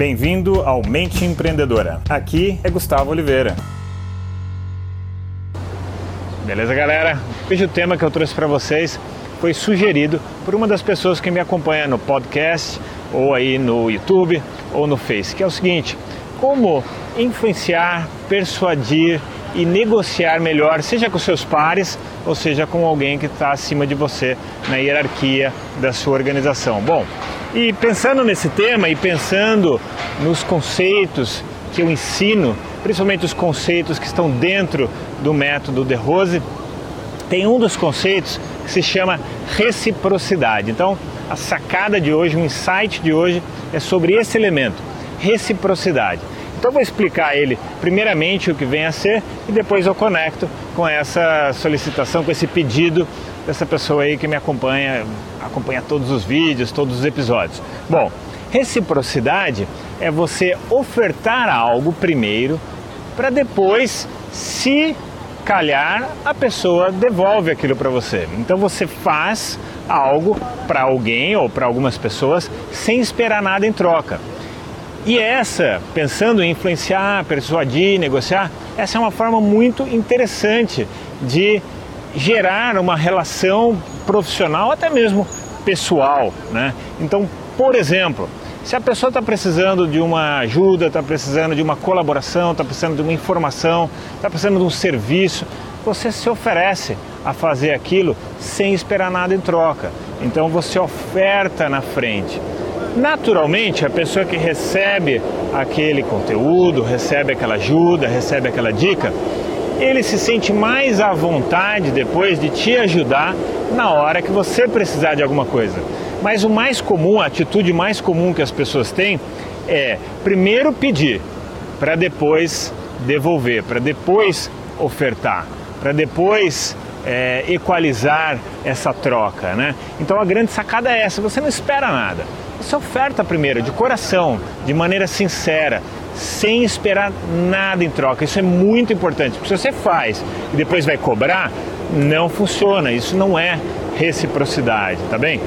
Bem-vindo ao Mente Empreendedora. Aqui é Gustavo Oliveira. Beleza, galera? Hoje o tema que eu trouxe para vocês foi sugerido por uma das pessoas que me acompanha no podcast, ou aí no YouTube, ou no Face, que é o seguinte: como influenciar, persuadir e negociar melhor, seja com seus pares ou seja com alguém que está acima de você na hierarquia da sua organização. Bom, e pensando nesse tema e pensando nos conceitos que eu ensino, principalmente os conceitos que estão dentro do método De Rose, tem um dos conceitos que se chama reciprocidade. Então, a sacada de hoje, o insight de hoje é sobre esse elemento, reciprocidade. Então vou explicar ele primeiramente o que vem a ser e depois eu conecto com essa solicitação, com esse pedido dessa pessoa aí que me acompanha, acompanha todos os vídeos, todos os episódios. Bom, reciprocidade é você ofertar algo primeiro para depois, se calhar, a pessoa devolve aquilo para você. Então você faz algo para alguém ou para algumas pessoas sem esperar nada em troca. E essa, pensando em influenciar, persuadir, negociar, essa é uma forma muito interessante de gerar uma relação profissional, até mesmo pessoal. Né? Então, por exemplo, se a pessoa está precisando de uma ajuda, está precisando de uma colaboração, está precisando de uma informação, está precisando de um serviço, você se oferece a fazer aquilo sem esperar nada em troca. Então você oferta na frente. Naturalmente, a pessoa que recebe aquele conteúdo, recebe aquela ajuda, recebe aquela dica, ele se sente mais à vontade depois de te ajudar na hora que você precisar de alguma coisa. Mas o mais comum, a atitude mais comum que as pessoas têm é primeiro pedir, para depois devolver, para depois ofertar, para depois é, equalizar essa troca, né? Então a grande sacada é essa: você não espera nada, você oferta primeiro, de coração, de maneira sincera, sem esperar nada em troca. Isso é muito importante, porque se você faz e depois vai cobrar, não funciona. Isso não é reciprocidade, tá bem?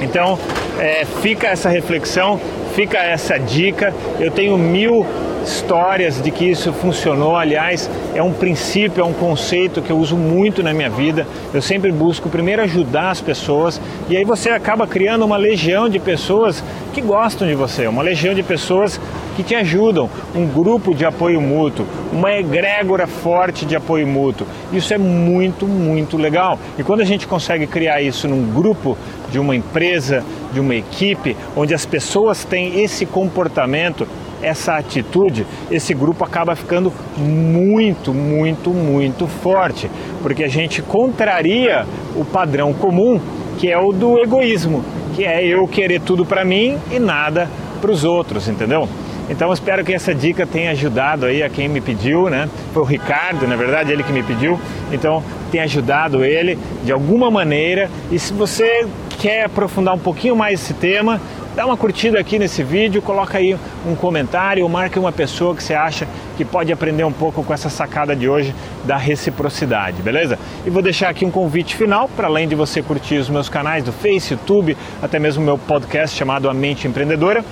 Então, é, fica essa reflexão, fica essa dica. Eu tenho mil histórias de que isso funcionou. Aliás, é um princípio, é um conceito que eu uso muito na minha vida. Eu sempre busco primeiro ajudar as pessoas e aí você acaba criando uma legião de pessoas que gostam de você, uma legião de pessoas que te ajudam, um grupo de apoio mútuo, uma egrégora forte de apoio mútuo. Isso é muito, muito legal. E quando a gente consegue criar isso num grupo de uma empresa, de uma equipe, onde as pessoas têm esse comportamento, essa atitude, esse grupo acaba ficando muito, muito, muito forte, porque a gente contraria o padrão comum, que é o do egoísmo, que é eu querer tudo para mim e nada para os outros, entendeu? Então espero que essa dica tenha ajudado aí a quem me pediu, né? Foi o Ricardo, na verdade, ele que me pediu. Então tenha ajudado ele de alguma maneira. E se você quer aprofundar um pouquinho mais esse tema, dá uma curtida aqui nesse vídeo, coloca aí um comentário marque uma pessoa que você acha que pode aprender um pouco com essa sacada de hoje da reciprocidade, beleza? E vou deixar aqui um convite final para além de você curtir os meus canais do Face, YouTube, até mesmo meu podcast chamado A Mente Empreendedora,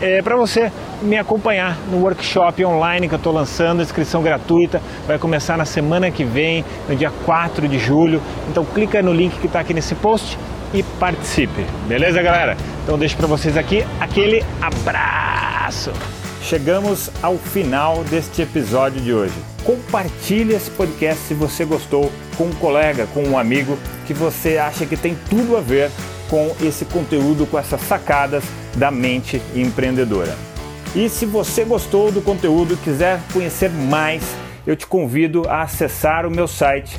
é para você me acompanhar no workshop online que eu estou lançando, inscrição gratuita, vai começar na semana que vem, no dia 4 de julho. Então clica no link que está aqui nesse post e participe. Beleza, galera? Então deixo para vocês aqui aquele abraço. Chegamos ao final deste episódio de hoje. Compartilhe esse podcast se você gostou com um colega, com um amigo que você acha que tem tudo a ver com esse conteúdo, com essas sacadas da mente empreendedora. E se você gostou do conteúdo e quiser conhecer mais, eu te convido a acessar o meu site